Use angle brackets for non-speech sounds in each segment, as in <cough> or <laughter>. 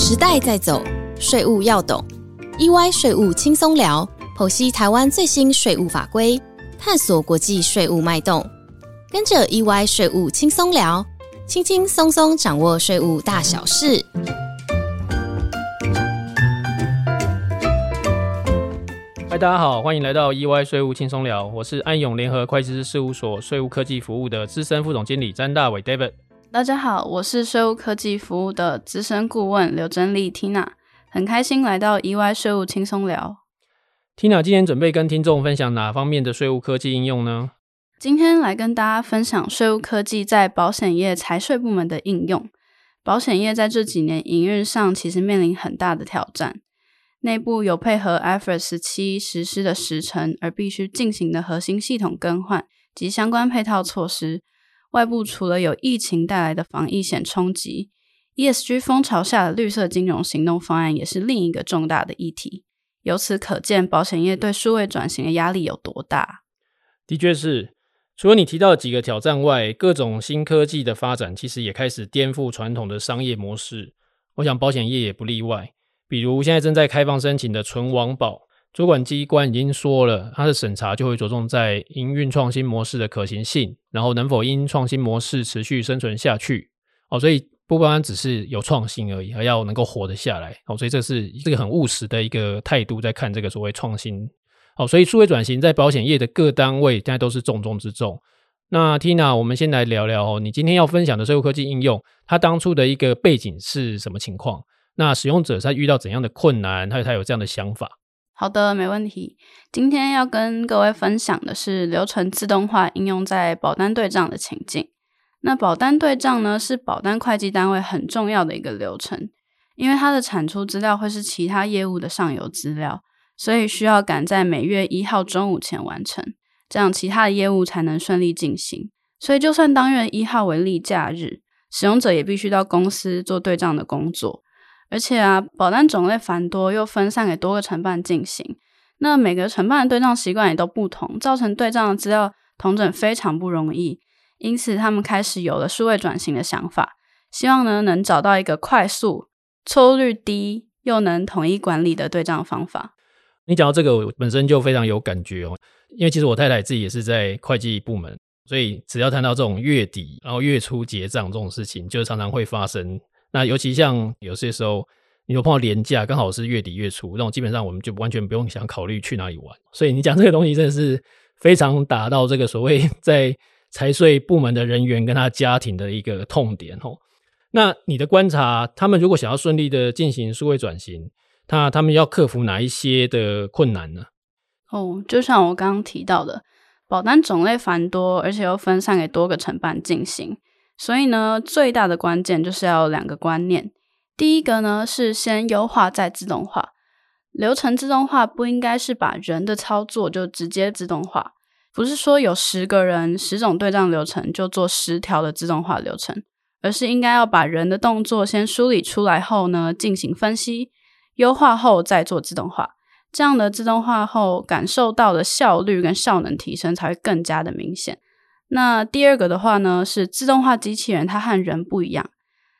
时代在走，税务要懂。EY 税务轻松聊，剖析台湾最新税务法规，探索国际税务脉动。跟着 EY 税务轻松聊，轻轻松松掌握税务大小事。嗨，大家好，欢迎来到 EY 税务轻松聊，我是安永联合会计师事务所税务科技服务的资深副总经理詹大伟 David。大家好，我是税务科技服务的资深顾问刘真丽 Tina，很开心来到 EY 税务轻松聊。Tina 今天准备跟听众分享哪方面的税务科技应用呢？今天来跟大家分享税务科技在保险业财税部门的应用。保险业在这几年营运上其实面临很大的挑战，内部有配合 IFRS 十七实施的时程而必须进行的核心系统更换及相关配套措施。外部除了有疫情带来的防疫险冲击，ESG 风潮下的绿色金融行动方案也是另一个重大的议题。由此可见，保险业对数位转型的压力有多大？的确是，除了你提到的几个挑战外，各种新科技的发展其实也开始颠覆传统的商业模式。我想保险业也不例外。比如现在正在开放申请的存亡保。主管机关已经说了，它的审查就会着重在营运创新模式的可行性，然后能否因创新模式持续生存下去。哦，所以不单单只是有创新而已，还要能够活得下来。哦，所以这是这个很务实的一个态度，在看这个所谓创新。哦，所以数位转型在保险业的各单位现在都是重中之重。那 Tina，我们先来聊聊哦，你今天要分享的税务科技应用，它当初的一个背景是什么情况？那使用者在遇到怎样的困难，他他有这样的想法？好的，没问题。今天要跟各位分享的是流程自动化应用在保单对账的情境。那保单对账呢，是保单会计单位很重要的一个流程，因为它的产出资料会是其他业务的上游资料，所以需要赶在每月一号中午前完成，这样其他的业务才能顺利进行。所以，就算当月一号为例假日，使用者也必须到公司做对账的工作。而且啊，保单种类繁多，又分散给多个承办进行，那每个承办的对账习惯也都不同，造成对账的资料统整非常不容易。因此，他们开始有了数位转型的想法，希望呢能找到一个快速、错误率低又能统一管理的对账方法。你讲到这个，我本身就非常有感觉哦，因为其实我太太自己也是在会计部门，所以只要谈到这种月底然后月初结账这种事情，就常常会发生。那尤其像有些时候，你有碰到年假，刚好是月底月初，那种基本上我们就完全不用想考虑去哪里玩。所以你讲这个东西真的是非常打到这个所谓 <laughs> 在财税部门的人员跟他家庭的一个痛点哦。那你的观察，他们如果想要顺利的进行数位转型，那他们要克服哪一些的困难呢？哦，就像我刚刚提到的，保单种类繁多，而且又分散给多个承办进行。所以呢，最大的关键就是要有两个观念。第一个呢是先优化再自动化，流程自动化不应该是把人的操作就直接自动化，不是说有十个人十种对账流程就做十条的自动化流程，而是应该要把人的动作先梳理出来后呢，进行分析、优化后再做自动化。这样的自动化后感受到的效率跟效能提升才会更加的明显。那第二个的话呢，是自动化机器人，它和人不一样，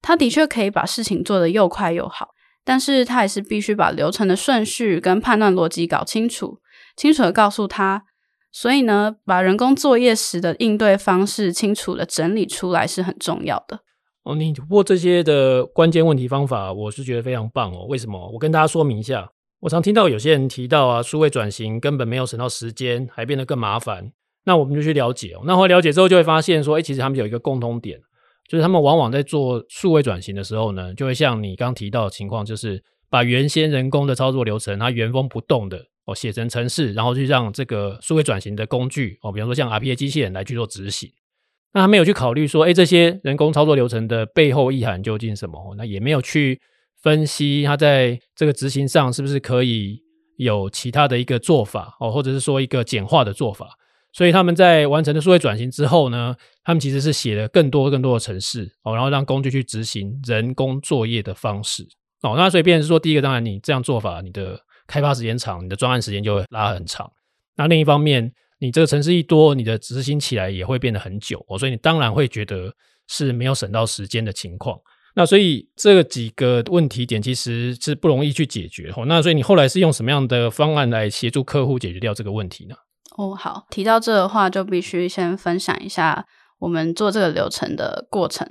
它的确可以把事情做得又快又好，但是它也是必须把流程的顺序跟判断逻辑搞清楚，清楚的告诉他。所以呢，把人工作业时的应对方式清楚的整理出来是很重要的。哦，你不过这些的关键问题方法，我是觉得非常棒哦。为什么？我跟大家说明一下，我常听到有些人提到啊，数位转型根本没有省到时间，还变得更麻烦。那我们就去了解哦。那后来了解之后，就会发现说，哎，其实他们有一个共通点，就是他们往往在做数位转型的时候呢，就会像你刚提到的情况，就是把原先人工的操作流程，它原封不动的哦写成程式，然后去让这个数位转型的工具哦，比方说像 RPA 机器人来去做执行。那他没有去考虑说，哎，这些人工操作流程的背后意涵究竟什么？那也没有去分析它在这个执行上是不是可以有其他的一个做法哦，或者是说一个简化的做法。所以他们在完成了数位转型之后呢，他们其实是写了更多更多的程式哦，然后让工具去执行人工作业的方式哦。那所以变是说，第一个当然你这样做法，你的开发时间长，你的专案时间就会拉很长。那另一方面，你这个程式一多，你的执行起来也会变得很久哦。所以你当然会觉得是没有省到时间的情况。那所以这几个问题点其实是不容易去解决哦。那所以你后来是用什么样的方案来协助客户解决掉这个问题呢？哦，好，提到这的话就必须先分享一下我们做这个流程的过程。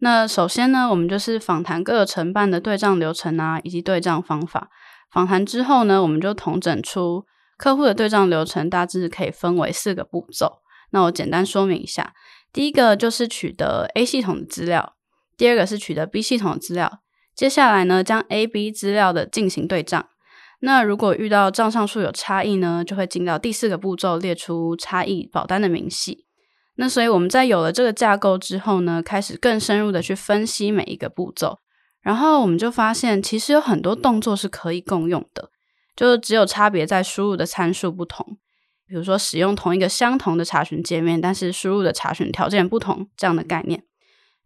那首先呢，我们就是访谈各个承办的对账流程啊，以及对账方法。访谈之后呢，我们就统整出客户的对账流程，大致可以分为四个步骤。那我简单说明一下，第一个就是取得 A 系统的资料，第二个是取得 B 系统的资料，接下来呢，将 A、B 资料的进行对账。那如果遇到账上数有差异呢，就会进到第四个步骤，列出差异保单的明细。那所以我们在有了这个架构之后呢，开始更深入的去分析每一个步骤。然后我们就发现，其实有很多动作是可以共用的，就只有差别在输入的参数不同。比如说，使用同一个相同的查询界面，但是输入的查询条件不同这样的概念。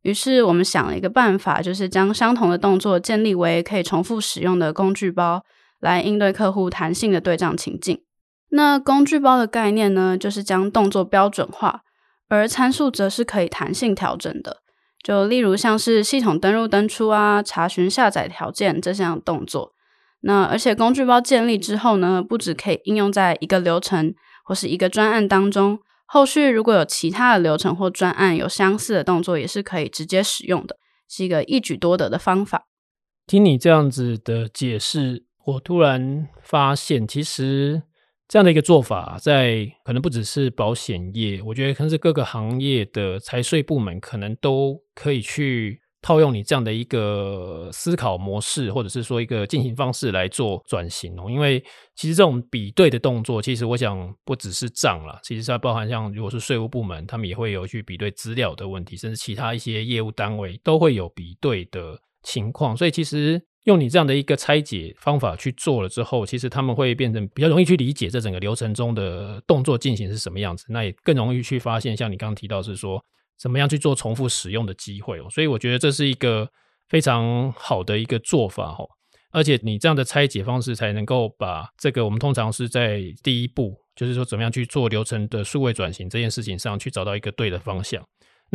于是我们想了一个办法，就是将相同的动作建立为可以重复使用的工具包，来应对客户弹性的对账情境。那工具包的概念呢，就是将动作标准化，而参数则是可以弹性调整的。就例如像是系统登入登出啊、查询下载条件这项动作，那而且工具包建立之后呢，不只可以应用在一个流程或是一个专案当中，后续如果有其他的流程或专案有相似的动作，也是可以直接使用的，是一个一举多得的方法。听你这样子的解释，我突然发现，其实。这样的一个做法，在可能不只是保险业，我觉得可能是各个行业的财税部门，可能都可以去套用你这样的一个思考模式，或者是说一个进行方式来做转型哦。因为其实这种比对的动作，其实我想不只是账了，其实它包含像如果是税务部门，他们也会有去比对资料的问题，甚至其他一些业务单位都会有比对的情况，所以其实。用你这样的一个拆解方法去做了之后，其实他们会变成比较容易去理解这整个流程中的动作进行是什么样子，那也更容易去发现，像你刚刚提到是说怎么样去做重复使用的机会哦。所以我觉得这是一个非常好的一个做法哦。而且你这样的拆解方式才能够把这个我们通常是在第一步，就是说怎么样去做流程的数位转型这件事情上去找到一个对的方向。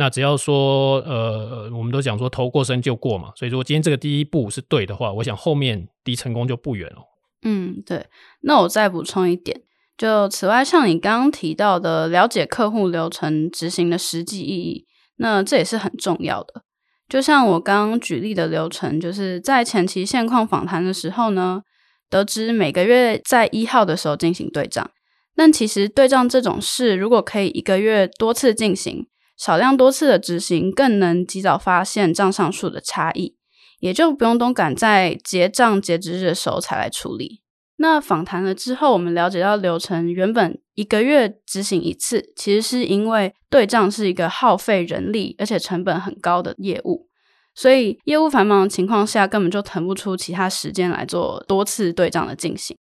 那只要说，呃，我们都讲说头过身就过嘛，所以说今天这个第一步是对的话，我想后面离成功就不远了。嗯，对。那我再补充一点，就此外，像你刚刚提到的，了解客户流程执行的实际意义，那这也是很重要的。就像我刚刚举例的流程，就是在前期现况访谈的时候呢，得知每个月在一号的时候进行对账，但其实对账这种事，如果可以一个月多次进行。少量多次的执行，更能及早发现账上数的差异，也就不用都赶在结账截止日的时候才来处理。那访谈了之后，我们了解到流程原本一个月执行一次，其实是因为对账是一个耗费人力而且成本很高的业务，所以业务繁忙的情况下，根本就腾不出其他时间来做多次对账的进行。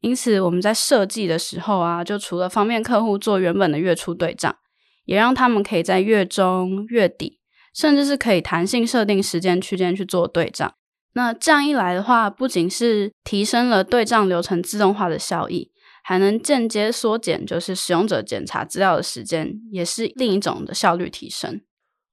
因此，我们在设计的时候啊，就除了方便客户做原本的月初对账。也让他们可以在月中、月底，甚至是可以弹性设定时间区间去做对账。那这样一来的话，不仅是提升了对账流程自动化的效益，还能间接缩减就是使用者检查资料的时间，也是另一种的效率提升。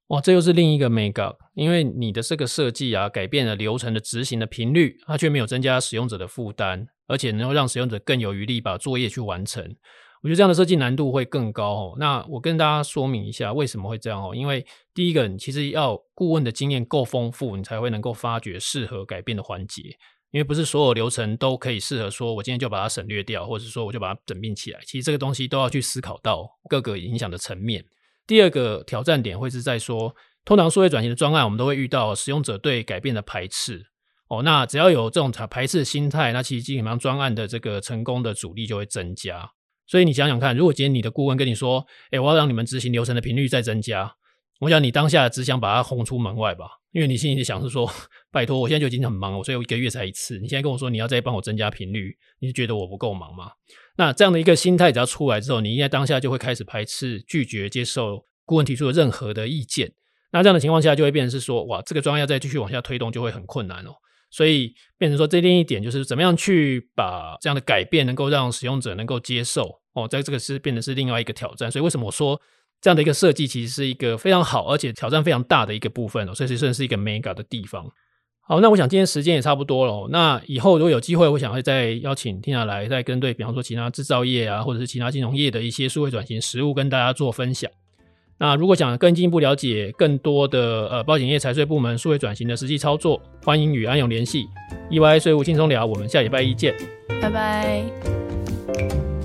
哇，这又是另一个 make up，因为你的这个设计啊，改变了流程的执行的频率，它却没有增加使用者的负担，而且能够让使用者更有余力把作业去完成。我觉得这样的设计难度会更高哦。那我跟大家说明一下为什么会这样哦。因为第一个，你其实要顾问的经验够丰富，你才会能够发掘适合改变的环节。因为不是所有流程都可以适合说，我今天就把它省略掉，或者说我就把它整并起来。其实这个东西都要去思考到各个影响的层面。第二个挑战点会是在说，通常数位转型的专案，我们都会遇到使用者对改变的排斥哦。那只要有这种排斥心态，那其实基本上专案的这个成功的阻力就会增加。所以你想想看，如果今天你的顾问跟你说：“哎，我要让你们执行流程的频率再增加。”我想你当下只想把他轰出门外吧，因为你心里想是说：“ <laughs> 拜托，我现在就已经很忙了，所以我一个月才一次。你现在跟我说你要再帮我增加频率，你是觉得我不够忙吗？”那这样的一个心态只要出来之后，你应该当下就会开始排斥、拒绝接受顾问提出的任何的意见。那这样的情况下，就会变成是说：“哇，这个专案要再继续往下推动，就会很困难哦。”所以变成说，这另一点就是怎么样去把这样的改变能够让使用者能够接受哦，在这个是变得是另外一个挑战。所以为什么我说这样的一个设计，其实是一个非常好，而且挑战非常大的一个部分哦，所以算是一个 mega 的地方。好，那我想今天时间也差不多了。那以后如果有机会，我想会再邀请听下来，再跟对，比方说其他制造业啊，或者是其他金融业的一些数位转型实务，跟大家做分享。那如果想更进一步了解更多的呃保险业财税部门数位转型的实际操作，欢迎与安永联系。EY 税务轻松聊，我们下礼拜一见，拜拜。